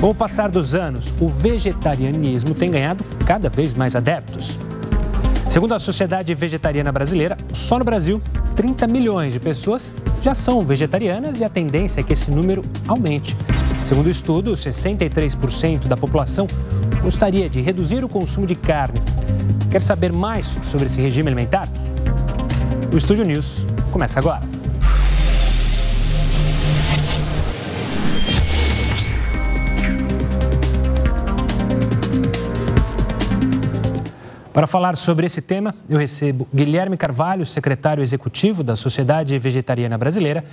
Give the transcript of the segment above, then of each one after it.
Com o passar dos anos, o vegetarianismo tem ganhado cada vez mais adeptos. Segundo a Sociedade Vegetariana Brasileira, só no Brasil, 30 milhões de pessoas já são vegetarianas e a tendência é que esse número aumente. Segundo o estudo, 63% da população gostaria de reduzir o consumo de carne. Quer saber mais sobre esse regime alimentar? O Estúdio News começa agora. Para falar sobre esse tema, eu recebo Guilherme Carvalho, secretário executivo da Sociedade Vegetariana Brasileira,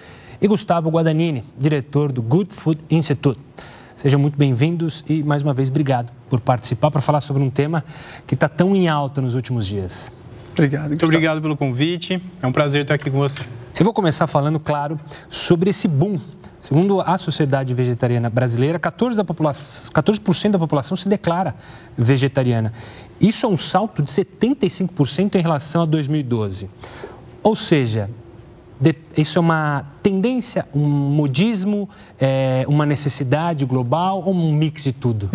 e Gustavo Guadagnini, diretor do Good Food Institute. Sejam muito bem-vindos e, mais uma vez, obrigado por participar para falar sobre um tema que está tão em alta nos últimos dias. Obrigado. Muito obrigado pelo convite. É um prazer estar aqui com você. Eu vou começar falando, claro, sobre esse boom. Segundo a Sociedade Vegetariana Brasileira, 14%, da população, 14 da população se declara vegetariana. Isso é um salto de 75% em relação a 2012. Ou seja, isso é uma tendência, um modismo, é, uma necessidade global ou um mix de tudo?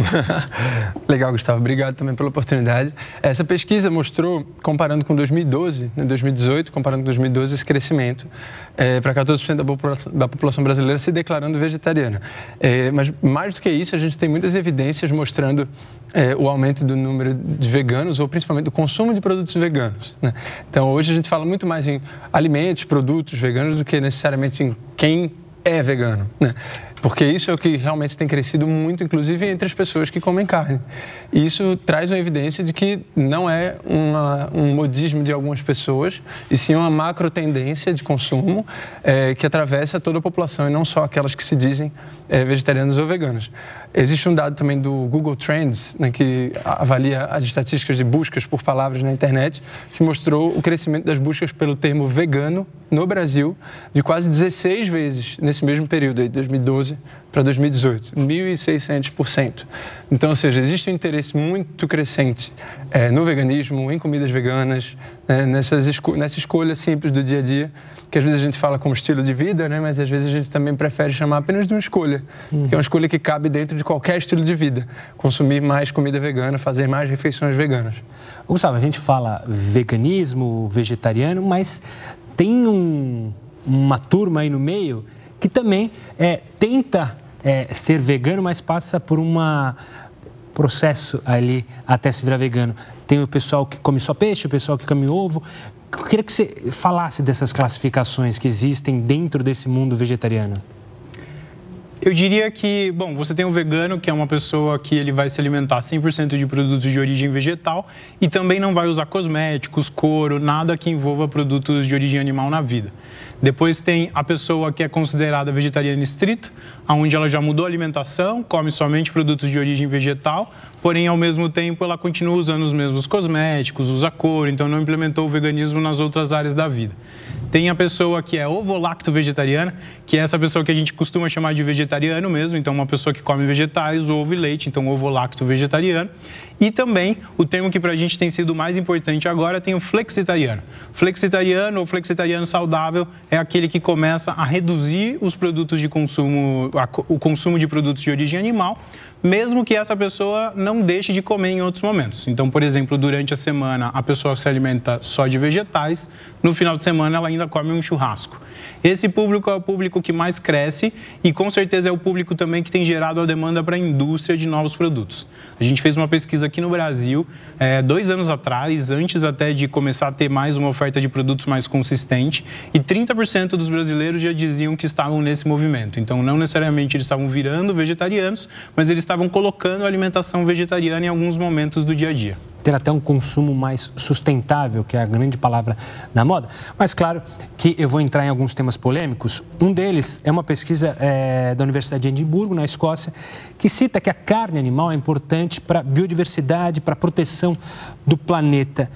Legal, Gustavo. Obrigado também pela oportunidade. Essa pesquisa mostrou, comparando com 2012, né, 2018, comparando com 2012, esse crescimento é, para 14% da população, da população brasileira se declarando vegetariana. É, mas mais do que isso, a gente tem muitas evidências mostrando é, o aumento do número de veganos ou principalmente do consumo de produtos veganos. Né? Então, hoje a gente fala muito mais em alimentos, produtos veganos do que necessariamente em quem é vegano. Né? Porque isso é o que realmente tem crescido muito, inclusive entre as pessoas que comem carne. E isso traz uma evidência de que não é uma, um modismo de algumas pessoas, e sim uma macro tendência de consumo é, que atravessa toda a população e não só aquelas que se dizem é, vegetarianos ou veganos. Existe um dado também do Google Trends, né, que avalia as estatísticas de buscas por palavras na internet, que mostrou o crescimento das buscas pelo termo vegano no Brasil de quase 16 vezes nesse mesmo período, de 2012 para 2018, 1.600%. Então, ou seja, existe um interesse muito crescente é, no veganismo, em comidas veganas, né, nessas esco nessa escolha simples do dia a dia, que às vezes a gente fala como estilo de vida, né, mas às vezes a gente também prefere chamar apenas de uma escolha, uhum. que é uma escolha que cabe dentro de qualquer estilo de vida. Consumir mais comida vegana, fazer mais refeições veganas. Gustavo, a gente fala veganismo, vegetariano, mas tem um, uma turma aí no meio que também é, tenta é, ser vegano, mas passa por um processo ali até se virar vegano. Tem o pessoal que come só peixe, o pessoal que come ovo. Eu queria que você falasse dessas classificações que existem dentro desse mundo vegetariano. Eu diria que, bom, você tem um vegano, que é uma pessoa que ele vai se alimentar 100% de produtos de origem vegetal e também não vai usar cosméticos, couro, nada que envolva produtos de origem animal na vida. Depois tem a pessoa que é considerada vegetariana estrita, onde ela já mudou a alimentação, come somente produtos de origem vegetal, porém, ao mesmo tempo, ela continua usando os mesmos cosméticos, usa cor, então não implementou o veganismo nas outras áreas da vida. Tem a pessoa que é ovo-lacto vegetariana, que é essa pessoa que a gente costuma chamar de vegetariano mesmo, então uma pessoa que come vegetais, ovo e leite, então ovo-lacto vegetariano. E também o termo que para a gente tem sido mais importante agora tem o flexitariano. Flexitariano ou flexitariano saudável é aquele que começa a reduzir os produtos de consumo, o consumo de produtos de origem animal, mesmo que essa pessoa não deixe de comer em outros momentos. Então, por exemplo, durante a semana a pessoa se alimenta só de vegetais, no final de semana ela ainda come um churrasco. Esse público é o público que mais cresce e com certeza é o público também que tem gerado a demanda para a indústria de novos produtos. A gente fez uma pesquisa aqui no Brasil, é, dois anos atrás, antes até de começar a ter mais uma oferta de produtos mais consistente, e 30% dos brasileiros já diziam que estavam nesse movimento. Então, não necessariamente eles estavam virando vegetarianos, mas eles estavam colocando alimentação vegetariana em alguns momentos do dia a dia ter até um consumo mais sustentável, que é a grande palavra da moda. Mas claro que eu vou entrar em alguns temas polêmicos. Um deles é uma pesquisa é, da Universidade de Edimburgo, na Escócia, que cita que a carne animal é importante para a biodiversidade, para a proteção do planeta.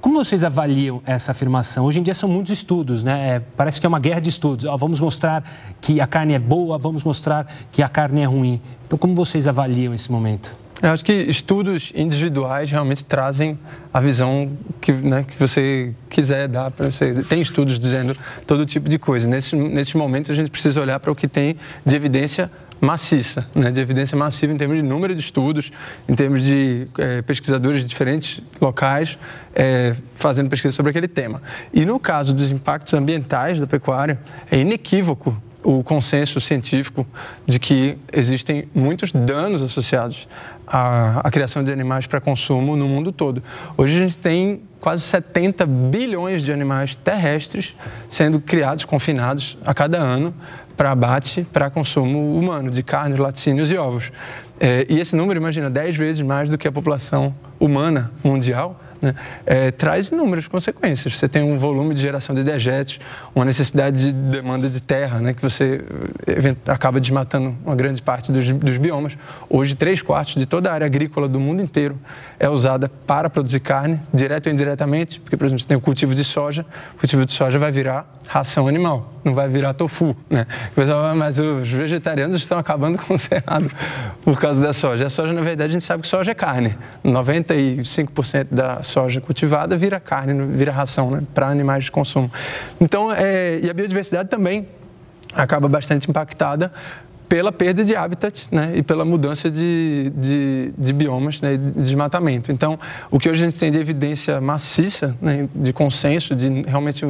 Como vocês avaliam essa afirmação? Hoje em dia são muitos estudos, né? É, parece que é uma guerra de estudos. Ó, vamos mostrar que a carne é boa, vamos mostrar que a carne é ruim. Então, como vocês avaliam esse momento? Eu acho que estudos individuais realmente trazem a visão que, né, que você quiser dar para você. Tem estudos dizendo todo tipo de coisa. Nesses, nesses momentos, a gente precisa olhar para o que tem de evidência maciça, né, de evidência massiva em termos de número de estudos, em termos de é, pesquisadores de diferentes locais é, fazendo pesquisa sobre aquele tema. E no caso dos impactos ambientais da pecuária, é inequívoco o consenso científico de que existem muitos danos associados à, à criação de animais para consumo no mundo todo. Hoje a gente tem quase 70 bilhões de animais terrestres sendo criados, confinados a cada ano para abate, para consumo humano de carne, laticínios e ovos. É, e esse número, imagina, 10 vezes mais do que a população humana mundial né, é, traz inúmeras consequências. Você tem um volume de geração de dejetos, uma necessidade de demanda de terra, né, que você eh, acaba desmatando uma grande parte dos, dos biomas. Hoje, três quartos de toda a área agrícola do mundo inteiro é usada para produzir carne, direto ou indiretamente, porque, por exemplo, você tem o cultivo de soja, o cultivo de soja vai virar ração animal, não vai virar tofu, né? Mas os vegetarianos estão acabando com o cerrado por causa da soja. A soja, na verdade, a gente sabe que soja é carne. 95% da soja cultivada vira carne, vira ração, né? Para animais de consumo. Então, é, e a biodiversidade também acaba bastante impactada pela perda de habitat né, e pela mudança de, de, de biomas né, de desmatamento. Então, o que hoje a gente tem de evidência maciça, né, de consenso, de realmente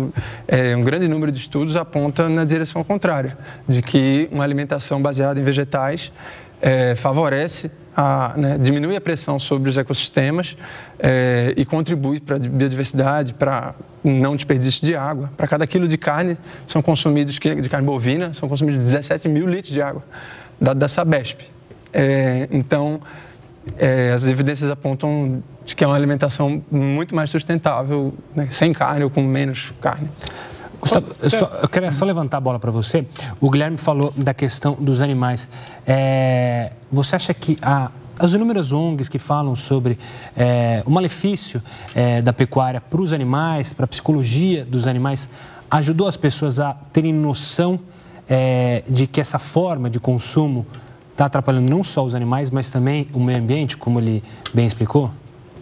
é, um grande número de estudos aponta na direção contrária, de que uma alimentação baseada em vegetais é, favorece a, né, diminui a pressão sobre os ecossistemas é, e contribui para a biodiversidade, para não desperdício de água. Para cada quilo de carne são consumidos, de carne bovina, são consumidos 17 mil litros de água, dado da Sabesp. É, então, é, as evidências apontam que é uma alimentação muito mais sustentável, né, sem carne ou com menos carne. Gustavo, eu, só, eu queria só levantar a bola para você. O Guilherme falou da questão dos animais. É, você acha que a, as inúmeras ONGs que falam sobre é, o malefício é, da pecuária para os animais, para a psicologia dos animais, ajudou as pessoas a terem noção é, de que essa forma de consumo está atrapalhando não só os animais, mas também o meio ambiente, como ele bem explicou?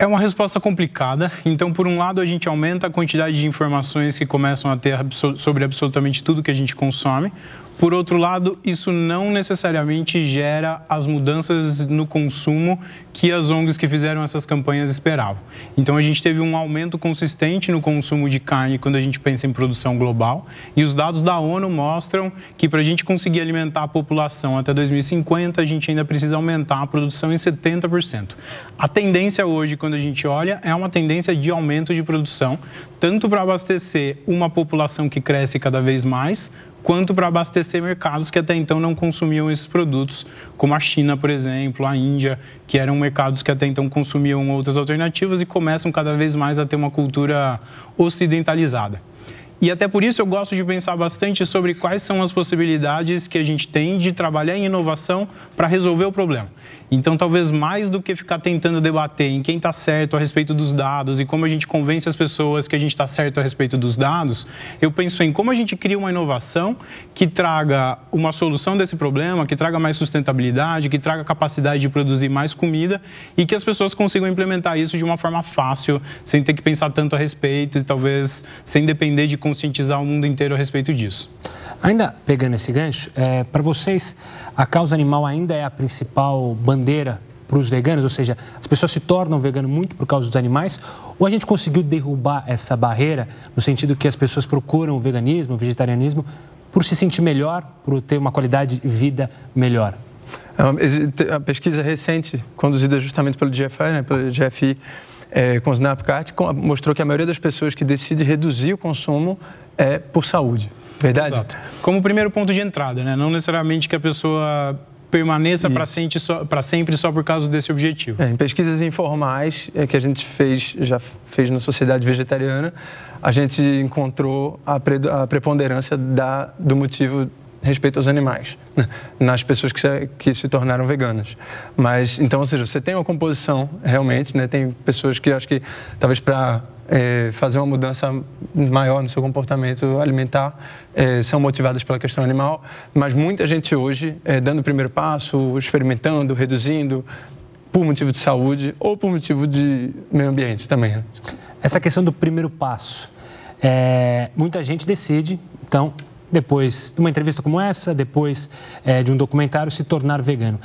É uma resposta complicada. Então, por um lado, a gente aumenta a quantidade de informações que começam a ter sobre absolutamente tudo que a gente consome. Por outro lado, isso não necessariamente gera as mudanças no consumo que as ONGs que fizeram essas campanhas esperavam. Então, a gente teve um aumento consistente no consumo de carne quando a gente pensa em produção global. E os dados da ONU mostram que para a gente conseguir alimentar a população até 2050, a gente ainda precisa aumentar a produção em 70%. A tendência hoje, quando a gente olha, é uma tendência de aumento de produção, tanto para abastecer uma população que cresce cada vez mais, quanto para abastecer mercados que até então não consumiam esses produtos, como a China, por exemplo, a Índia, que eram mercados que até então consumiam outras alternativas e começam cada vez mais a ter uma cultura ocidentalizada. E até por isso eu gosto de pensar bastante sobre quais são as possibilidades que a gente tem de trabalhar em inovação para resolver o problema. Então, talvez mais do que ficar tentando debater em quem está certo a respeito dos dados e como a gente convence as pessoas que a gente está certo a respeito dos dados, eu penso em como a gente cria uma inovação que traga uma solução desse problema, que traga mais sustentabilidade, que traga capacidade de produzir mais comida e que as pessoas consigam implementar isso de uma forma fácil, sem ter que pensar tanto a respeito e talvez sem depender de conscientizar o mundo inteiro a respeito disso. Ainda pegando esse gancho, é, para vocês, a causa animal ainda é a principal bandeira para os veganos? Ou seja, as pessoas se tornam veganas muito por causa dos animais? Ou a gente conseguiu derrubar essa barreira no sentido que as pessoas procuram o veganismo, o vegetarianismo, por se sentir melhor, por ter uma qualidade de vida melhor? É a pesquisa recente, conduzida justamente pelo GFI, né, pelo GFI, é, com o Snapcart, mostrou que a maioria das pessoas que decide reduzir o consumo é por saúde. Verdade? Exato. Como primeiro ponto de entrada, né? Não necessariamente que a pessoa permaneça para sempre, só, por causa desse objetivo. É, em pesquisas informais é, que a gente fez, já fez na sociedade vegetariana, a gente encontrou a, pre, a preponderância da, do motivo respeito aos animais, nas pessoas que se, que se tornaram veganas. Mas, então, ou seja, você tem uma composição realmente, né? tem pessoas que acho que talvez para é, fazer uma mudança maior no seu comportamento alimentar é, são motivadas pela questão animal, mas muita gente hoje, é, dando o primeiro passo, experimentando, reduzindo, por motivo de saúde ou por motivo de meio ambiente também. Né? Essa questão do primeiro passo, muita gente decide, então, depois de uma entrevista como essa, depois é, de um documentário, se tornar vegano.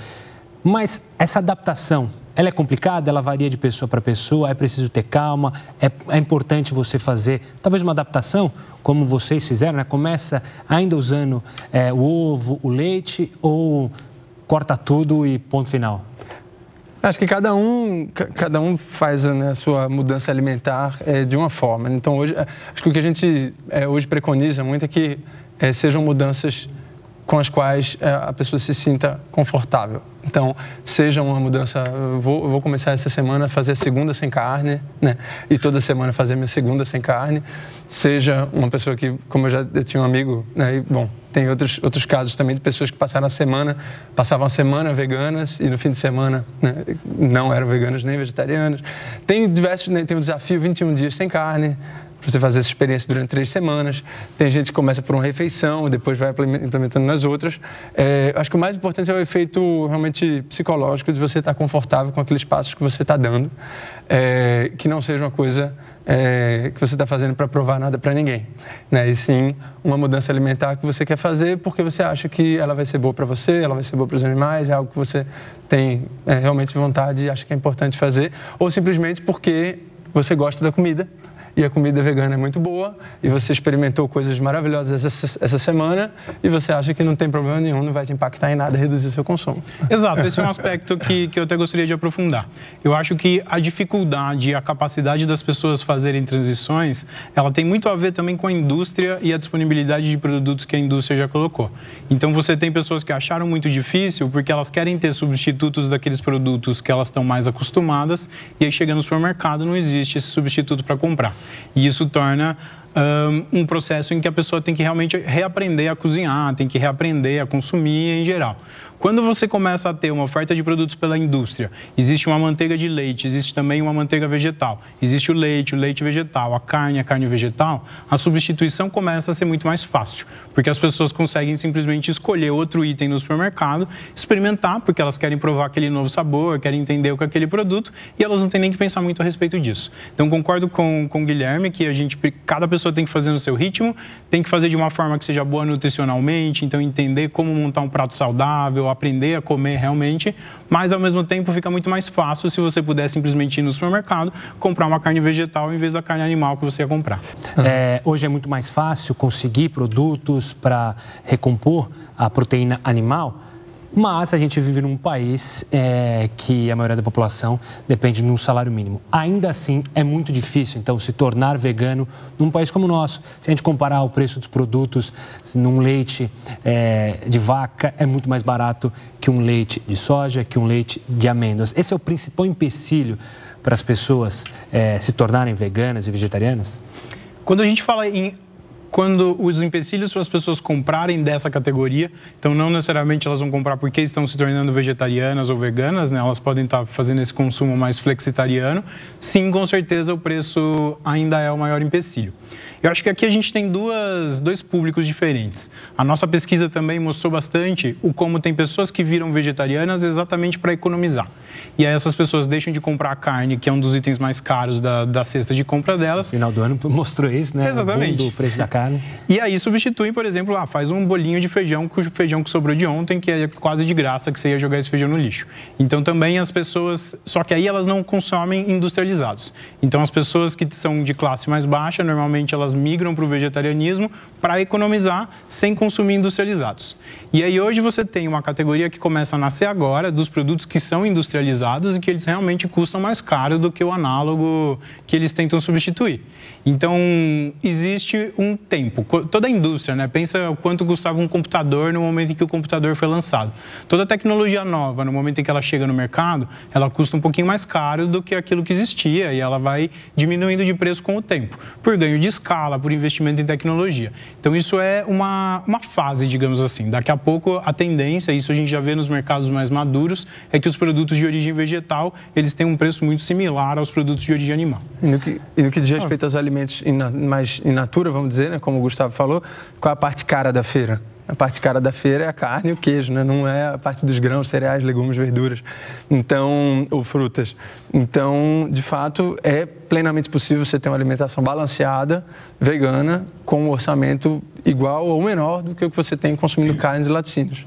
Mas essa adaptação, ela é complicada, ela varia de pessoa para pessoa, é preciso ter calma, é, é, importante você fazer talvez uma adaptação, como vocês fizeram, né? Começa ainda usando é, o ovo, o leite, ou corta tudo e ponto final? Acho que cada um, cada um faz né, a sua mudança alimentar é, de uma forma. Então, hoje, acho que o que a gente é, hoje preconiza muito é que é, sejam mudanças com as quais é, a pessoa se sinta confortável. Então, seja uma mudança. Vou, vou, começar essa semana a fazer a segunda sem carne, né? E toda semana fazer minha segunda sem carne. Seja uma pessoa que, como eu já eu tinha um amigo, né? E, bom, tem outros, outros casos também de pessoas que passaram a semana, passavam a semana veganas e no fim de semana né, não eram veganas nem vegetarianas. Tem diversos, né, tem o desafio 21 dias sem carne para você fazer essa experiência durante três semanas. Tem gente que começa por uma refeição, depois vai implementando nas outras. É, acho que o mais importante é o efeito realmente psicológico de você estar confortável com aqueles passos que você está dando, é, que não seja uma coisa é, que você está fazendo para provar nada para ninguém, né? E sim uma mudança alimentar que você quer fazer porque você acha que ela vai ser boa para você, ela vai ser boa para os animais, é algo que você tem é, realmente vontade e acha que é importante fazer, ou simplesmente porque você gosta da comida e a comida vegana é muito boa e você experimentou coisas maravilhosas essa, essa semana e você acha que não tem problema nenhum, não vai te impactar em nada reduzir o seu consumo. Exato, esse é um aspecto que, que eu até gostaria de aprofundar. Eu acho que a dificuldade e a capacidade das pessoas fazerem transições, ela tem muito a ver também com a indústria e a disponibilidade de produtos que a indústria já colocou. Então você tem pessoas que acharam muito difícil porque elas querem ter substitutos daqueles produtos que elas estão mais acostumadas e aí chega no supermercado não existe esse substituto para comprar. E isso torna um, um processo em que a pessoa tem que realmente reaprender a cozinhar, tem que reaprender a consumir em geral. Quando você começa a ter uma oferta de produtos pela indústria, existe uma manteiga de leite, existe também uma manteiga vegetal, existe o leite, o leite vegetal, a carne, a carne vegetal, a substituição começa a ser muito mais fácil, porque as pessoas conseguem simplesmente escolher outro item no supermercado, experimentar, porque elas querem provar aquele novo sabor, querem entender o que é aquele produto, e elas não têm nem que pensar muito a respeito disso. Então, concordo com, com o Guilherme que a gente, cada pessoa tem que fazer no seu ritmo, tem que fazer de uma forma que seja boa nutricionalmente, então entender como montar um prato saudável, aprender a comer realmente, mas ao mesmo tempo fica muito mais fácil se você puder simplesmente ir no supermercado, comprar uma carne vegetal em vez da carne animal que você ia comprar. É, hoje é muito mais fácil conseguir produtos para recompor a proteína animal. Mas a gente vive num país é, que a maioria da população depende de um salário mínimo. Ainda assim, é muito difícil, então, se tornar vegano num país como o nosso. Se a gente comparar o preço dos produtos num leite é, de vaca, é muito mais barato que um leite de soja, que um leite de amêndoas. Esse é o principal empecilho para as pessoas é, se tornarem veganas e vegetarianas? Quando a gente fala em quando os empecilhos para as pessoas comprarem dessa categoria, então não necessariamente elas vão comprar porque estão se tornando vegetarianas ou veganas, né? elas podem estar fazendo esse consumo mais flexitariano, sim, com certeza o preço ainda é o maior empecilho. Eu acho que aqui a gente tem duas, dois públicos diferentes. A nossa pesquisa também mostrou bastante o como tem pessoas que viram vegetarianas exatamente para economizar. E aí essas pessoas deixam de comprar carne, que é um dos itens mais caros da, da cesta de compra delas. No final do ano mostrou isso, né? Exatamente. O preço da carne. E aí substituem, por exemplo, ah, faz um bolinho de feijão com o feijão que sobrou de ontem, que é quase de graça que você ia jogar esse feijão no lixo. Então também as pessoas, só que aí elas não consomem industrializados. Então as pessoas que são de classe mais baixa, normalmente elas migram para o vegetarianismo para economizar sem consumir industrializados. E aí hoje você tem uma categoria que começa a nascer agora dos produtos que são industrializados e que eles realmente custam mais caro do que o análogo que eles tentam substituir. Então existe um tempo. Toda a indústria, né? Pensa o quanto custava um computador no momento em que o computador foi lançado. Toda tecnologia nova, no momento em que ela chega no mercado, ela custa um pouquinho mais caro do que aquilo que existia e ela vai diminuindo de preço com o tempo, por ganho de escala, por investimento em tecnologia. Então isso é uma, uma fase, digamos assim. Daqui a pouco a tendência, isso a gente já vê nos mercados mais maduros, é que os produtos de origem vegetal, eles têm um preço muito similar aos produtos de origem animal. E no que, e no que diz respeito aos alimentos in, mais in natura, vamos dizer, né, como o Gustavo falou, qual é a parte cara da feira? A parte cara da feira é a carne e o queijo, né? não é a parte dos grãos, cereais, legumes, verduras, então ou frutas. Então, de fato, é plenamente possível você ter uma alimentação balanceada, vegana, com um orçamento igual ou menor do que o que você tem consumindo carnes e laticínios.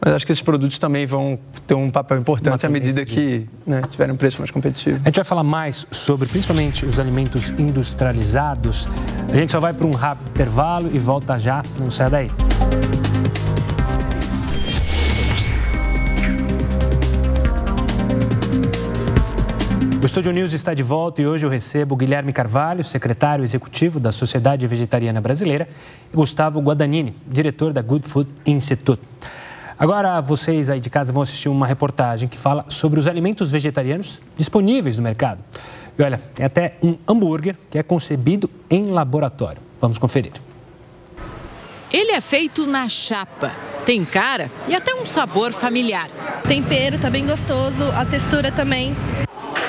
Mas acho que esses produtos também vão ter um papel importante à medida que né, tiverem um preço mais competitivo. A gente vai falar mais sobre, principalmente, os alimentos industrializados. A gente só vai para um rápido intervalo e volta já. Não sai daí. Estúdio News está de volta e hoje eu recebo Guilherme Carvalho, secretário executivo da Sociedade Vegetariana Brasileira, e Gustavo Guadagnini, diretor da Good Food Institute. Agora vocês aí de casa vão assistir uma reportagem que fala sobre os alimentos vegetarianos disponíveis no mercado. E olha, tem até um hambúrguer que é concebido em laboratório. Vamos conferir. Ele é feito na chapa, tem cara e até um sabor familiar. O tempero tá bem gostoso, a textura também.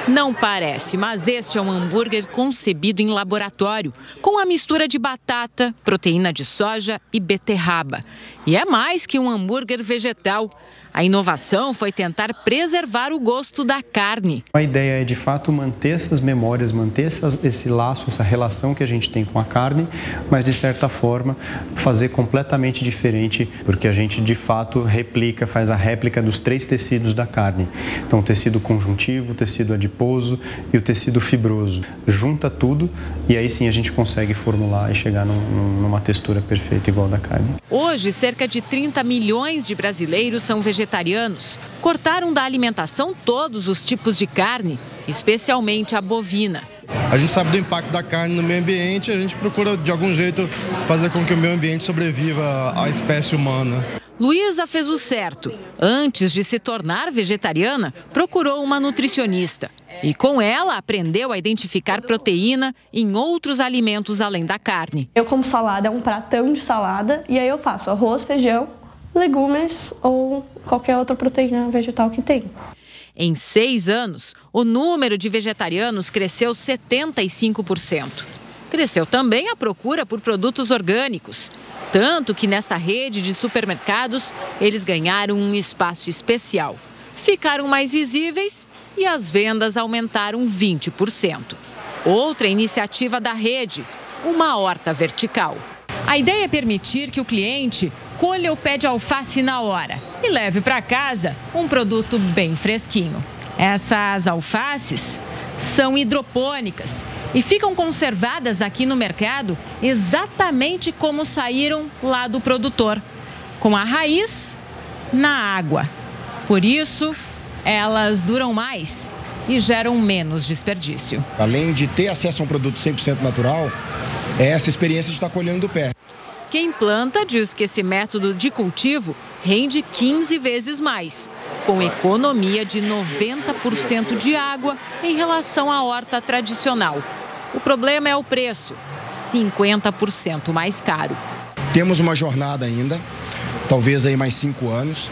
Não parece, mas este é um hambúrguer concebido em laboratório, com a mistura de batata, proteína de soja e beterraba. E é mais que um hambúrguer vegetal. A inovação foi tentar preservar o gosto da carne. A ideia é, de fato, manter essas memórias, manter essas, esse laço, essa relação que a gente tem com a carne, mas, de certa forma, fazer completamente diferente, porque a gente, de fato, replica, faz a réplica dos três tecidos da carne. Então, o tecido conjuntivo, o tecido adiposo e o tecido fibroso. Junta tudo e aí sim a gente consegue formular e chegar num, numa textura perfeita igual da carne. Hoje, cerca de 30 milhões de brasileiros são vegetarianos vegetarianos cortaram da alimentação todos os tipos de carne, especialmente a bovina. A gente sabe do impacto da carne no meio ambiente, a gente procura de algum jeito fazer com que o meio ambiente sobreviva à espécie humana. Luísa fez o certo. Antes de se tornar vegetariana, procurou uma nutricionista. E com ela aprendeu a identificar proteína em outros alimentos além da carne. Eu como salada, é um pratão de salada e aí eu faço arroz, feijão, legumes ou qualquer outra proteína vegetal que tem. Em seis anos, o número de vegetarianos cresceu 75%. Cresceu também a procura por produtos orgânicos. Tanto que nessa rede de supermercados eles ganharam um espaço especial. Ficaram mais visíveis e as vendas aumentaram 20%. Outra iniciativa da rede, uma horta vertical. A ideia é permitir que o cliente colha o pé de alface na hora e leve para casa um produto bem fresquinho. Essas alfaces são hidropônicas e ficam conservadas aqui no mercado exatamente como saíram lá do produtor, com a raiz na água. Por isso, elas duram mais e geram menos desperdício. Além de ter acesso a um produto 100% natural, é essa experiência de estar colhendo do pé. Quem planta diz que esse método de cultivo rende 15 vezes mais, com economia de 90% de água em relação à horta tradicional. O problema é o preço, 50% mais caro. Temos uma jornada ainda, talvez aí mais cinco anos,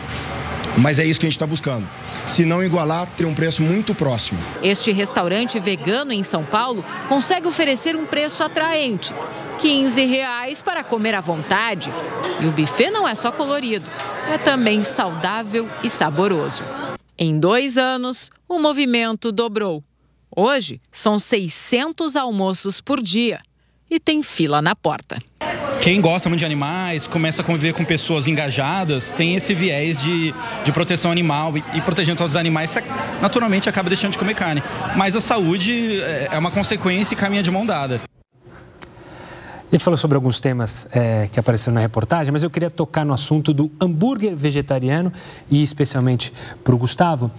mas é isso que a gente está buscando se não igualar, ter um preço muito próximo. Este restaurante vegano em São Paulo consegue oferecer um preço atraente. 15 reais para comer à vontade. E o buffet não é só colorido, é também saudável e saboroso. Em dois anos, o movimento dobrou. Hoje, são 600 almoços por dia e tem fila na porta. Quem gosta muito de animais, começa a conviver com pessoas engajadas, tem esse viés de, de proteção animal e, e protegendo todos os animais, naturalmente acaba deixando de comer carne. Mas a saúde é, é uma consequência e caminha de mão dada. A gente falou sobre alguns temas é, que apareceram na reportagem, mas eu queria tocar no assunto do hambúrguer vegetariano e especialmente para o Gustavo.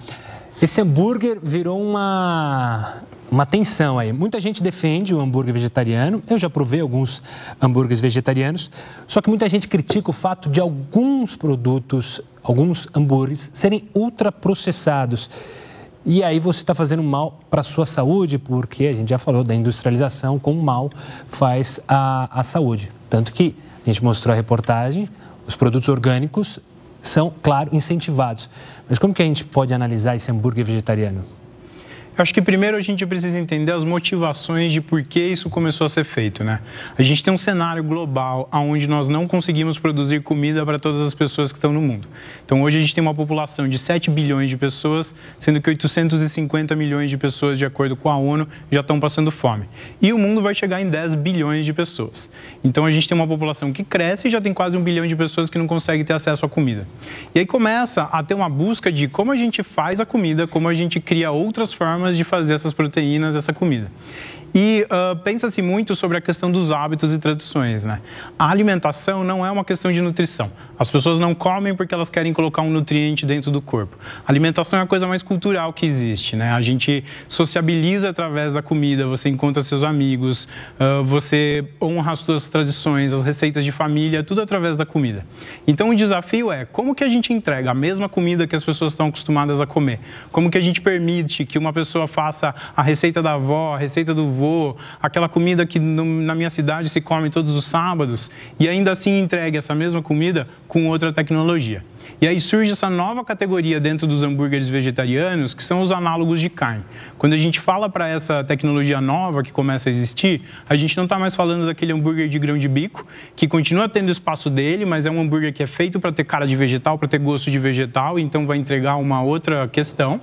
Esse hambúrguer virou uma, uma tensão aí. Muita gente defende o hambúrguer vegetariano. Eu já provei alguns hambúrgueres vegetarianos. Só que muita gente critica o fato de alguns produtos, alguns hambúrgueres, serem ultraprocessados. E aí você está fazendo mal para a sua saúde, porque a gente já falou da industrialização, como mal faz a, a saúde. Tanto que a gente mostrou a reportagem, os produtos orgânicos são, claro, incentivados. Mas como que a gente pode analisar esse hambúrguer vegetariano? Eu acho que primeiro a gente precisa entender as motivações de por que isso começou a ser feito, né? A gente tem um cenário global onde nós não conseguimos produzir comida para todas as pessoas que estão no mundo. Então hoje a gente tem uma população de 7 bilhões de pessoas, sendo que 850 milhões de pessoas, de acordo com a ONU, já estão passando fome. E o mundo vai chegar em 10 bilhões de pessoas. Então a gente tem uma população que cresce e já tem quase um bilhão de pessoas que não conseguem ter acesso à comida. E aí começa a ter uma busca de como a gente faz a comida, como a gente cria outras formas de fazer essas proteínas, essa comida. E uh, pensa-se muito sobre a questão dos hábitos e tradições. Né? A alimentação não é uma questão de nutrição. As pessoas não comem porque elas querem colocar um nutriente dentro do corpo. A alimentação é a coisa mais cultural que existe. Né? A gente sociabiliza através da comida, você encontra seus amigos, uh, você honra as suas tradições, as receitas de família, tudo através da comida. Então o desafio é como que a gente entrega a mesma comida que as pessoas estão acostumadas a comer? Como que a gente permite que uma pessoa faça a receita da avó, a receita do vou, aquela comida que no, na minha cidade se come todos os sábados, e ainda assim entregue essa mesma comida com outra tecnologia. E aí surge essa nova categoria dentro dos hambúrgueres vegetarianos, que são os análogos de carne. Quando a gente fala para essa tecnologia nova que começa a existir, a gente não está mais falando daquele hambúrguer de grão de bico, que continua tendo espaço dele, mas é um hambúrguer que é feito para ter cara de vegetal, para ter gosto de vegetal, então vai entregar uma outra questão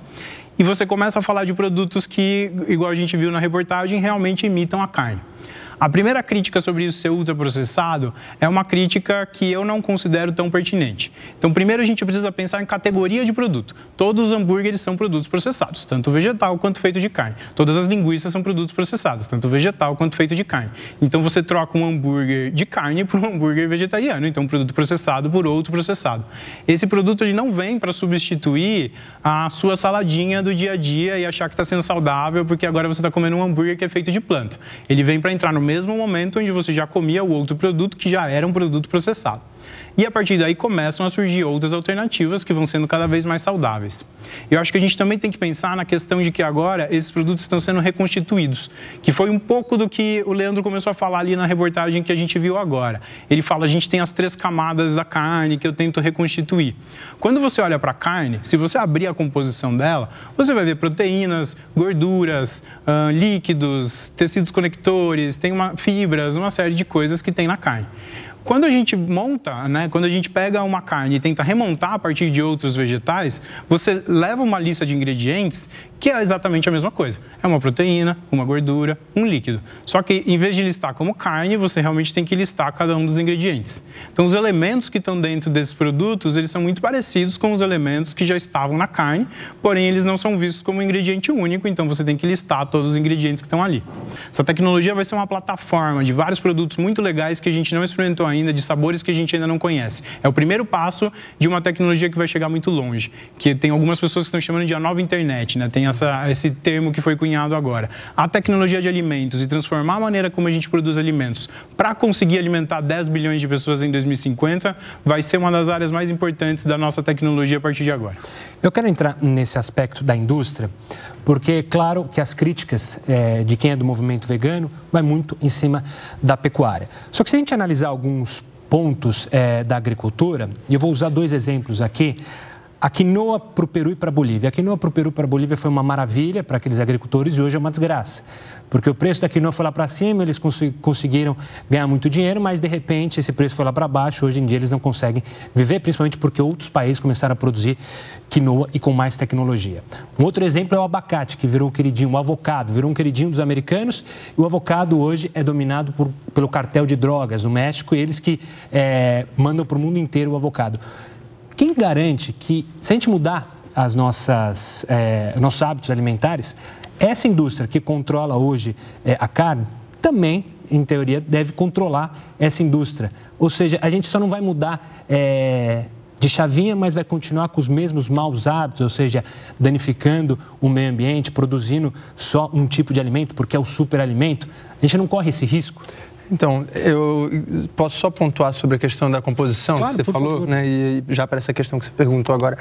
e você começa a falar de produtos que, igual a gente viu na reportagem, realmente imitam a carne. A primeira crítica sobre isso ser ultraprocessado é uma crítica que eu não considero tão pertinente. Então, primeiro a gente precisa pensar em categoria de produto. Todos os hambúrgueres são produtos processados, tanto vegetal quanto feito de carne. Todas as linguiças são produtos processados, tanto vegetal quanto feito de carne. Então, você troca um hambúrguer de carne por um hambúrguer vegetariano, então um produto processado por outro processado. Esse produto ele não vem para substituir a sua saladinha do dia a dia e achar que está sendo saudável porque agora você está comendo um hambúrguer que é feito de planta. Ele vem para entrar no mesmo momento onde você já comia o outro produto que já era um produto processado. E a partir daí começam a surgir outras alternativas que vão sendo cada vez mais saudáveis. Eu acho que a gente também tem que pensar na questão de que agora esses produtos estão sendo reconstituídos, que foi um pouco do que o Leandro começou a falar ali na reportagem que a gente viu agora. Ele fala: a gente tem as três camadas da carne que eu tento reconstituir. Quando você olha para a carne, se você abrir a composição dela, você vai ver proteínas, gorduras, líquidos, tecidos conectores, tem uma, fibras, uma série de coisas que tem na carne. Quando a gente monta, né, quando a gente pega uma carne e tenta remontar a partir de outros vegetais, você leva uma lista de ingredientes que é exatamente a mesma coisa. É uma proteína, uma gordura, um líquido. Só que em vez de listar como carne, você realmente tem que listar cada um dos ingredientes. Então os elementos que estão dentro desses produtos, eles são muito parecidos com os elementos que já estavam na carne, porém eles não são vistos como um ingrediente único, então você tem que listar todos os ingredientes que estão ali. Essa tecnologia vai ser uma plataforma de vários produtos muito legais que a gente não experimentou ainda, de sabores que a gente ainda não conhece. É o primeiro passo de uma tecnologia que vai chegar muito longe, que tem algumas pessoas que estão chamando de a nova internet, né? Tem essa, esse termo que foi cunhado agora. A tecnologia de alimentos e transformar a maneira como a gente produz alimentos para conseguir alimentar 10 bilhões de pessoas em 2050 vai ser uma das áreas mais importantes da nossa tecnologia a partir de agora. Eu quero entrar nesse aspecto da indústria, porque é claro que as críticas é, de quem é do movimento vegano vai muito em cima da pecuária. Só que se a gente analisar alguns pontos é, da agricultura, e eu vou usar dois exemplos aqui, a quinoa para o Peru e para a Bolívia. A quinoa para o Peru e para a Bolívia foi uma maravilha para aqueles agricultores e hoje é uma desgraça. Porque o preço da quinoa foi lá para cima, eles conseguiram ganhar muito dinheiro, mas de repente esse preço foi lá para baixo. Hoje em dia eles não conseguem viver, principalmente porque outros países começaram a produzir quinoa e com mais tecnologia. Um outro exemplo é o abacate, que virou um queridinho, o avocado, virou um queridinho dos americanos. E o avocado hoje é dominado por, pelo cartel de drogas no México, eles que é, mandam para o mundo inteiro o avocado. Quem garante que, se a gente mudar as nossas, é, nossos hábitos alimentares, essa indústria que controla hoje é, a carne também, em teoria, deve controlar essa indústria. Ou seja, a gente só não vai mudar é, de chavinha, mas vai continuar com os mesmos maus hábitos, ou seja, danificando o meio ambiente, produzindo só um tipo de alimento, porque é o superalimento. A gente não corre esse risco. Então, eu posso só pontuar sobre a questão da composição claro, que você falou, favor. né? E já para essa questão que você perguntou agora,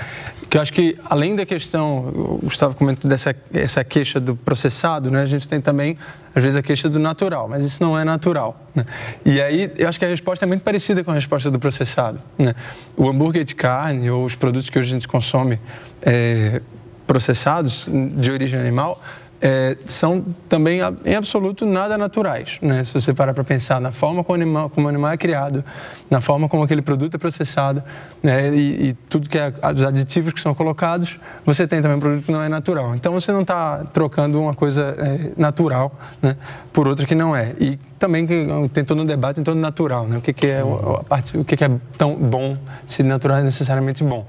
que eu acho que além da questão, o Gustavo comentou dessa essa queixa do processado, né? A gente tem também às vezes a queixa do natural, mas isso não é natural. Né? E aí eu acho que a resposta é muito parecida com a resposta do processado. Né? O hambúrguer de carne ou os produtos que hoje a gente consome é, processados de origem animal é, são também, em absoluto, nada naturais. Né? Se você parar para pensar na forma como o, animal, como o animal é criado, na forma como aquele produto é processado né? e, e, tudo que é os aditivos que são colocados, você tem também um produto que não é natural. Então você não está trocando uma coisa é, natural né? por outra que não é. E também tem todo um debate em torno natural, né? o, que, que é a parte, o que, que é tão bom, se natural é necessariamente bom.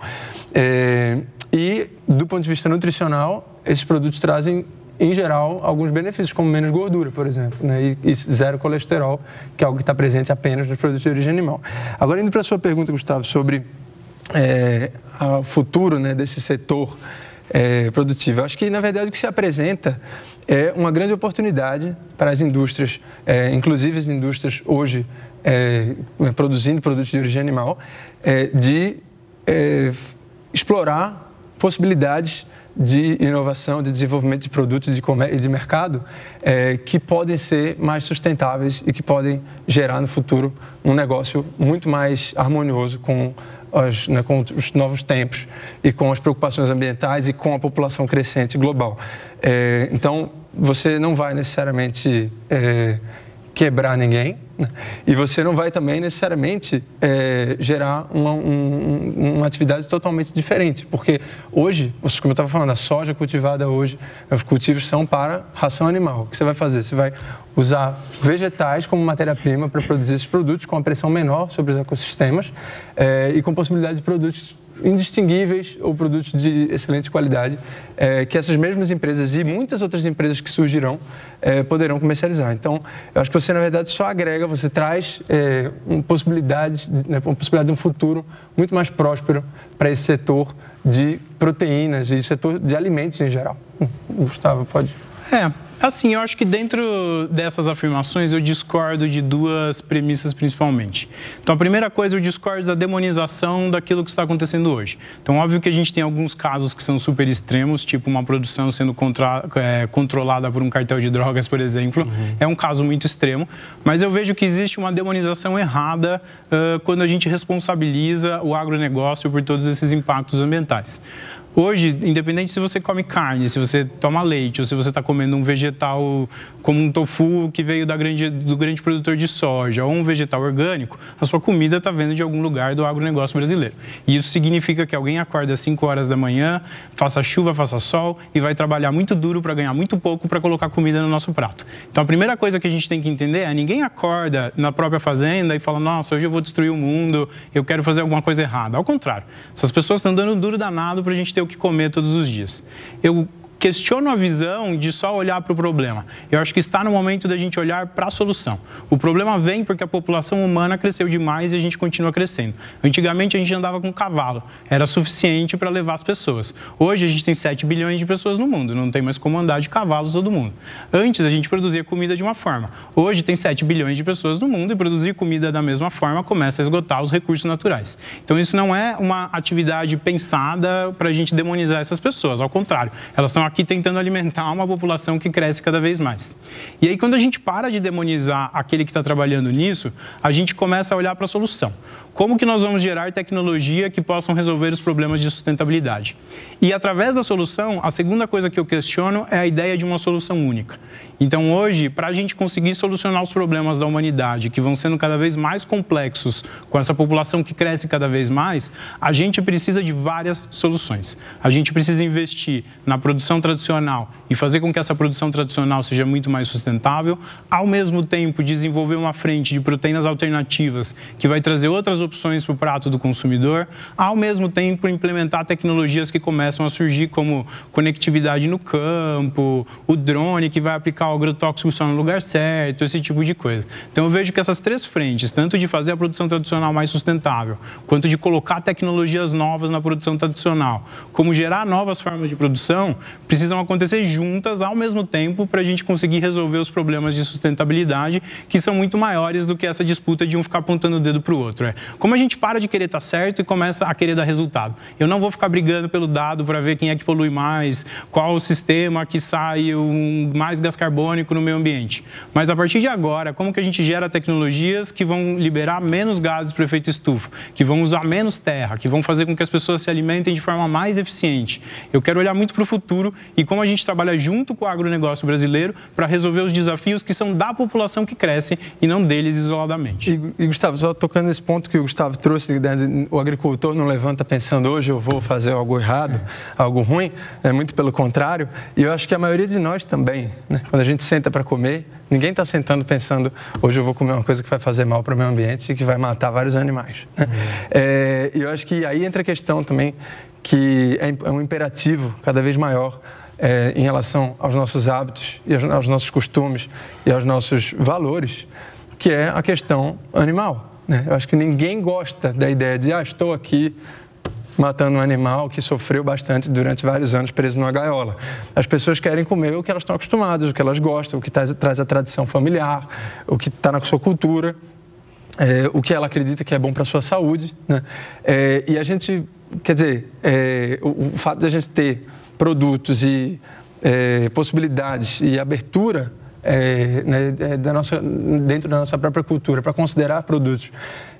É, e do ponto de vista nutricional, esses produtos trazem em geral, alguns benefícios, como menos gordura, por exemplo, né? e, e, zero colesterol, que é algo que está presente apenas nos produtos de origem animal. Agora, indo para a sua pergunta, Gustavo, sobre é, o futuro né, desse setor é, produtivo. Acho que, na verdade, o que se apresenta é uma grande oportunidade para as indústrias, é, inclusive as indústrias hoje é, produzindo produtos de origem animal, é, de é, explorar possibilidades de inovação, de desenvolvimento de produtos e de mercado é, que podem ser mais sustentáveis e que podem gerar no futuro um negócio muito mais harmonioso com, as, né, com os novos tempos e com as preocupações ambientais e com a população crescente global. É, então, você não vai necessariamente é, quebrar ninguém, né? e você não vai também necessariamente é, gerar uma, um, uma atividade totalmente diferente, porque hoje, como eu estava falando, a soja cultivada hoje, os cultivos são para ração animal. O que você vai fazer? Você vai usar vegetais como matéria-prima para produzir esses produtos com uma pressão menor sobre os ecossistemas é, e com possibilidade de produtos indistinguíveis ou produtos de excelente qualidade é, que essas mesmas empresas e muitas outras empresas que surgirão é, poderão comercializar. Então, eu acho que você, na verdade, só agrega, você traz é, uma, possibilidade, né, uma possibilidade de um futuro muito mais próspero para esse setor de proteínas e setor de alimentos em geral. Gustavo, pode... É, Assim, eu acho que dentro dessas afirmações eu discordo de duas premissas principalmente. Então, a primeira coisa, eu discordo da demonização daquilo que está acontecendo hoje. Então, óbvio que a gente tem alguns casos que são super extremos, tipo uma produção sendo contra, é, controlada por um cartel de drogas, por exemplo. Uhum. É um caso muito extremo. Mas eu vejo que existe uma demonização errada uh, quando a gente responsabiliza o agronegócio por todos esses impactos ambientais. Hoje, independente se você come carne, se você toma leite, ou se você está comendo um vegetal como um tofu que veio da grande, do grande produtor de soja, ou um vegetal orgânico, a sua comida está vindo de algum lugar do agronegócio brasileiro. E isso significa que alguém acorda às 5 horas da manhã, faça chuva, faça sol, e vai trabalhar muito duro para ganhar muito pouco para colocar comida no nosso prato. Então, a primeira coisa que a gente tem que entender é ninguém acorda na própria fazenda e fala, nossa, hoje eu vou destruir o mundo, eu quero fazer alguma coisa errada. Ao contrário, essas pessoas estão dando duro danado para a gente ter que comer todos os dias. Eu questiono a visão de só olhar para o problema. Eu acho que está no momento da gente olhar para a solução. O problema vem porque a população humana cresceu demais e a gente continua crescendo. Antigamente a gente andava com cavalo, era suficiente para levar as pessoas. Hoje a gente tem 7 bilhões de pessoas no mundo, não tem mais como andar de cavalos todo mundo. Antes a gente produzia comida de uma forma. Hoje tem 7 bilhões de pessoas no mundo e produzir comida da mesma forma começa a esgotar os recursos naturais. Então isso não é uma atividade pensada para a gente demonizar essas pessoas, ao contrário, elas estão aqui tentando alimentar uma população que cresce cada vez mais. E aí, quando a gente para de demonizar aquele que está trabalhando nisso, a gente começa a olhar para a solução. Como que nós vamos gerar tecnologia que possam resolver os problemas de sustentabilidade? E através da solução, a segunda coisa que eu questiono é a ideia de uma solução única. Então, hoje, para a gente conseguir solucionar os problemas da humanidade, que vão sendo cada vez mais complexos com essa população que cresce cada vez mais, a gente precisa de várias soluções. A gente precisa investir na produção tradicional e fazer com que essa produção tradicional seja muito mais sustentável, ao mesmo tempo desenvolver uma frente de proteínas alternativas que vai trazer outras opções para o prato do consumidor, ao mesmo tempo implementar tecnologias que começam a surgir como conectividade no campo, o drone que vai aplicar o agrotóxico só no lugar certo, esse tipo de coisa. Então eu vejo que essas três frentes, tanto de fazer a produção tradicional mais sustentável, quanto de colocar tecnologias novas na produção tradicional, como gerar novas formas de produção, precisam acontecer juntas ao mesmo tempo para a gente conseguir resolver os problemas de sustentabilidade que são muito maiores do que essa disputa de um ficar apontando o dedo para o outro. É como a gente para de querer estar certo e começa a querer dar resultado. Eu não vou ficar brigando pelo dado para ver quem é que polui mais, qual o sistema que sai um, mais gás carbônico no meio ambiente. Mas a partir de agora, como que a gente gera tecnologias que vão liberar menos gases para o efeito estufa, que vão usar menos terra, que vão fazer com que as pessoas se alimentem de forma mais eficiente. Eu quero olhar muito para o futuro e como a gente trabalha junto com o agronegócio brasileiro para resolver os desafios que são da população que cresce e não deles isoladamente. E, e Gustavo, só tocando nesse ponto que o Gustavo trouxe, né, o agricultor não levanta pensando hoje eu vou fazer algo errado, algo ruim, é muito pelo contrário. E eu acho que a maioria de nós também, né, quando a gente senta para comer, ninguém está sentando pensando hoje eu vou comer uma coisa que vai fazer mal para o meio ambiente e que vai matar vários animais. Né? É, e eu acho que aí entra a questão também que é, é um imperativo cada vez maior é, em relação aos nossos hábitos e aos, aos, nossos costumes e aos nossos valores, que é a questão animal. Né? Eu acho que ninguém gosta da ideia de, ah, estou aqui matando um animal que sofreu bastante durante vários anos preso numa gaiola. As pessoas querem comer o que elas estão acostumadas, o que elas gostam, o que traz, a tradição familiar, o que está na sua cultura, é, o que ela acredita que é bom para a sua saúde. Né? É, e a gente, quer dizer, é, o, o, fato de a gente ter produtos e é, possibilidades e abertura é, né, é, da nossa, dentro da nossa própria cultura para considerar produtos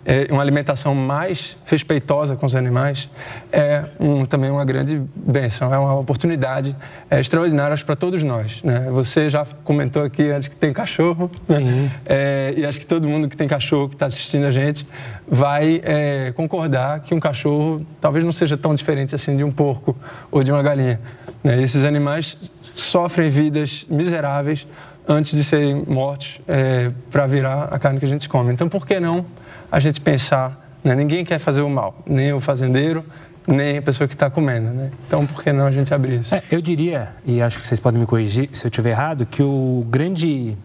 é, uma alimentação mais respeitosa com os animais é um, também uma grande bênção, é uma oportunidade é, extraordinária para todos nós. Né? Você já comentou aqui antes que tem cachorro, né? é, e acho que todo mundo que tem cachorro, que está assistindo a gente, vai é, concordar que um cachorro talvez não seja tão diferente assim de um porco ou de uma galinha. Né? Esses animais sofrem vidas miseráveis antes de serem mortos é, para virar a carne que a gente come. Então, por que não a gente pensar? Né? Ninguém quer fazer o mal, nem o fazendeiro, nem a pessoa que está comendo, né? Então, por que não a gente abrir isso? É, eu diria, e acho que vocês podem me corrigir se eu estiver errado, que o grande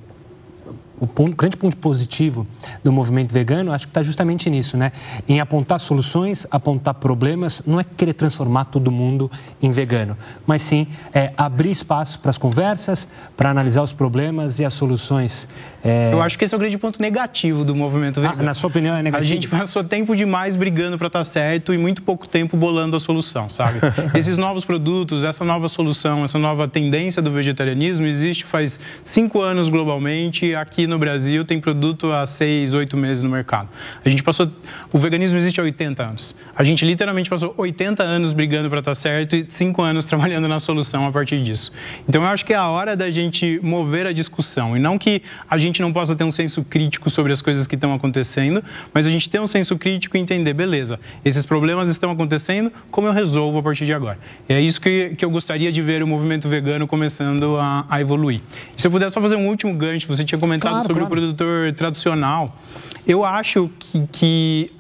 o ponto, grande ponto positivo do movimento vegano, acho que está justamente nisso, né? Em apontar soluções, apontar problemas, não é querer transformar todo mundo em vegano, mas sim é, abrir espaço para as conversas, para analisar os problemas e as soluções. É... Eu acho que esse é o grande ponto negativo do movimento ah, vegano. Ah, na sua opinião é negativo? A gente passou tempo demais brigando para estar tá certo e muito pouco tempo bolando a solução, sabe? Esses novos produtos, essa nova solução, essa nova tendência do vegetarianismo existe faz cinco anos globalmente. Aqui no Brasil tem produto há seis, oito meses no mercado. A gente passou. O veganismo existe há 80 anos. A gente literalmente passou 80 anos brigando para estar tá certo e cinco anos trabalhando na solução a partir disso. Então eu acho que é a hora da gente mover a discussão e não que a gente não possa ter um senso crítico sobre as coisas que estão acontecendo, mas a gente ter um senso crítico e entender, beleza, esses problemas estão acontecendo, como eu resolvo a partir de agora? E é isso que, que eu gostaria de ver o movimento vegano começando a, a evoluir. E se eu puder só fazer um último gancho, você tinha comentado claro, sobre claro. o produtor tradicional. Eu acho que, que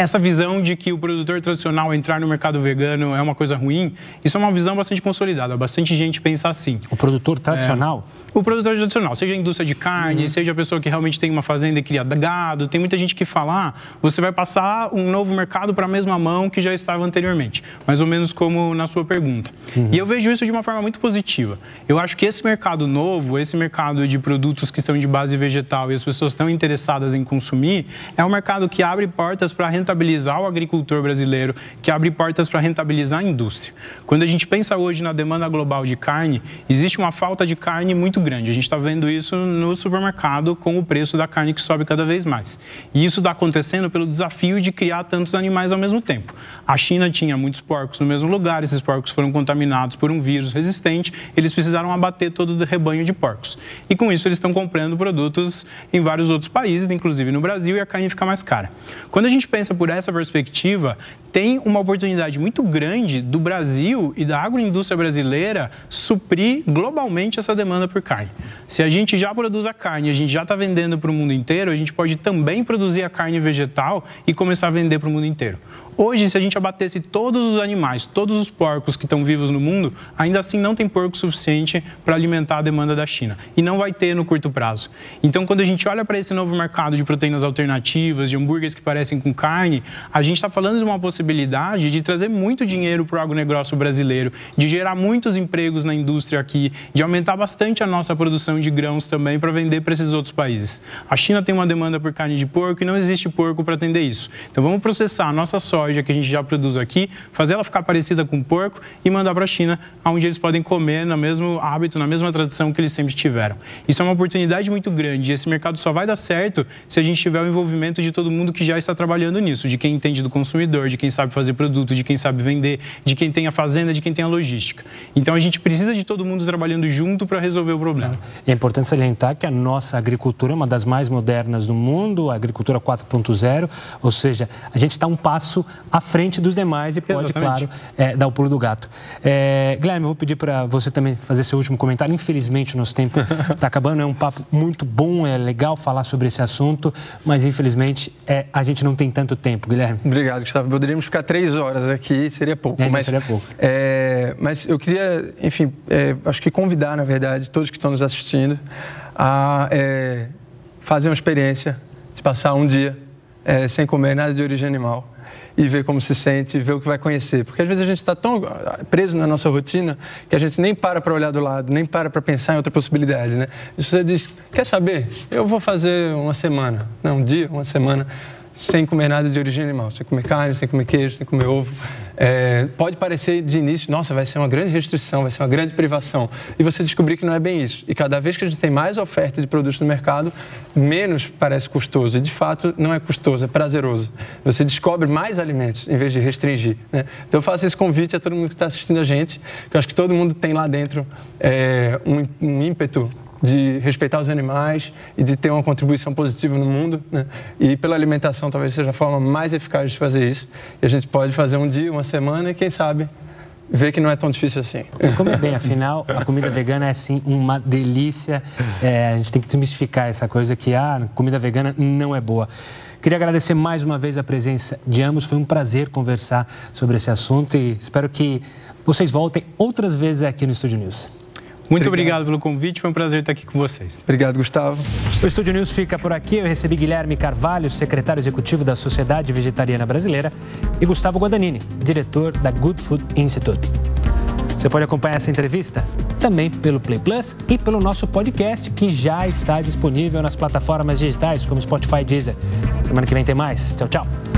essa visão de que o produtor tradicional entrar no mercado vegano é uma coisa ruim, isso é uma visão bastante consolidada. Bastante gente pensa assim. O produtor tradicional? É, o produtor tradicional, seja a indústria de carne, uhum. seja a pessoa que realmente tem uma fazenda e cria gado, tem muita gente que fala, ah, você vai passar um novo mercado para a mesma mão que já estava anteriormente, mais ou menos como na sua pergunta. Uhum. E eu vejo isso de uma forma muito positiva. Eu acho que esse mercado novo, esse mercado de produtos que são de base vegetal e as pessoas estão interessadas em consumir, é um mercado que abre portas para rentabilizar o agricultor brasileiro, que abre portas para rentabilizar a indústria. Quando a gente pensa hoje na demanda global de carne, existe uma falta de carne muito muito grande. A gente está vendo isso no supermercado com o preço da carne que sobe cada vez mais. E isso está acontecendo pelo desafio de criar tantos animais ao mesmo tempo. A China tinha muitos porcos no mesmo lugar, esses porcos foram contaminados por um vírus resistente, eles precisaram abater todo o rebanho de porcos. E com isso eles estão comprando produtos em vários outros países, inclusive no Brasil, e a carne fica mais cara. Quando a gente pensa por essa perspectiva, tem uma oportunidade muito grande do Brasil e da agroindústria brasileira suprir globalmente essa demanda por carne. Se a gente já produz a carne, a gente já está vendendo para o mundo inteiro, a gente pode também produzir a carne vegetal e começar a vender para o mundo inteiro. Hoje, se a gente abatesse todos os animais, todos os porcos que estão vivos no mundo, ainda assim não tem porco suficiente para alimentar a demanda da China. E não vai ter no curto prazo. Então, quando a gente olha para esse novo mercado de proteínas alternativas, de hambúrgueres que parecem com carne, a gente está falando de uma possibilidade de trazer muito dinheiro para o agronegócio brasileiro, de gerar muitos empregos na indústria aqui, de aumentar bastante a nossa produção de grãos também para vender para esses outros países. A China tem uma demanda por carne de porco e não existe porco para atender isso. Então, vamos processar a nossa soja que a gente já produz aqui, fazer ela ficar parecida com porco e mandar para a China, onde eles podem comer no mesmo hábito, na mesma tradição que eles sempre tiveram. Isso é uma oportunidade muito grande e esse mercado só vai dar certo se a gente tiver o envolvimento de todo mundo que já está trabalhando nisso, de quem entende do consumidor, de quem sabe fazer produto, de quem sabe vender, de quem tem a fazenda, de quem tem a logística. Então a gente precisa de todo mundo trabalhando junto para resolver o problema. É importante salientar que a nossa agricultura é uma das mais modernas do mundo, a agricultura 4.0, ou seja, a gente está um passo à frente dos demais e pode, Exatamente. claro, é, dar o pulo do gato. É, Guilherme, eu vou pedir para você também fazer seu último comentário. Infelizmente, o nosso tempo está acabando. É um papo muito bom, é legal falar sobre esse assunto, mas infelizmente é, a gente não tem tanto tempo, Guilherme. Obrigado, Gustavo. Poderíamos ficar três horas aqui, seria pouco. É, mas, seria pouco. É, mas eu queria, enfim, é, acho que convidar, na verdade, todos que estão nos assistindo a é, fazer uma experiência de passar um dia é, sem comer nada de origem animal e ver como se sente, ver o que vai conhecer. Porque às vezes a gente está tão preso na nossa rotina que a gente nem para para olhar do lado, nem para para pensar em outra possibilidade, né? E você diz, quer saber? Eu vou fazer uma semana, não, um dia, uma semana sem comer nada de origem animal, sem comer carne, sem comer queijo, sem comer ovo. É, pode parecer de início, nossa, vai ser uma grande restrição, vai ser uma grande privação. E você descobrir que não é bem isso. E cada vez que a gente tem mais oferta de produtos no mercado, menos parece custoso. E de fato não é custoso, é prazeroso. Você descobre mais alimentos em vez de restringir. Né? Então eu faço esse convite a todo mundo que está assistindo a gente, que eu acho que todo mundo tem lá dentro é, um, um ímpeto de respeitar os animais e de ter uma contribuição positiva no mundo. Né? E pela alimentação talvez seja a forma mais eficaz de fazer isso. E a gente pode fazer um dia, uma semana e quem sabe ver que não é tão difícil assim. Comer bem, afinal, a comida vegana é sim uma delícia. É, a gente tem que desmistificar essa coisa que a ah, comida vegana não é boa. Queria agradecer mais uma vez a presença de ambos. Foi um prazer conversar sobre esse assunto e espero que vocês voltem outras vezes aqui no Estúdio News. Muito obrigado. obrigado. pelo convite, foi um prazer estar aqui com vocês. Obrigado, Gustavo. O Estúdio News fica por aqui. Eu recebi Guilherme Carvalho, secretário executivo da Sociedade Vegetariana Brasileira, e Gustavo Guadagnini, diretor da Good Food Institute. Você pode acompanhar essa entrevista também pelo Play Plus e pelo nosso podcast, que já está disponível nas plataformas digitais como Spotify e Deezer. Semana que vem tem mais. Tchau, tchau.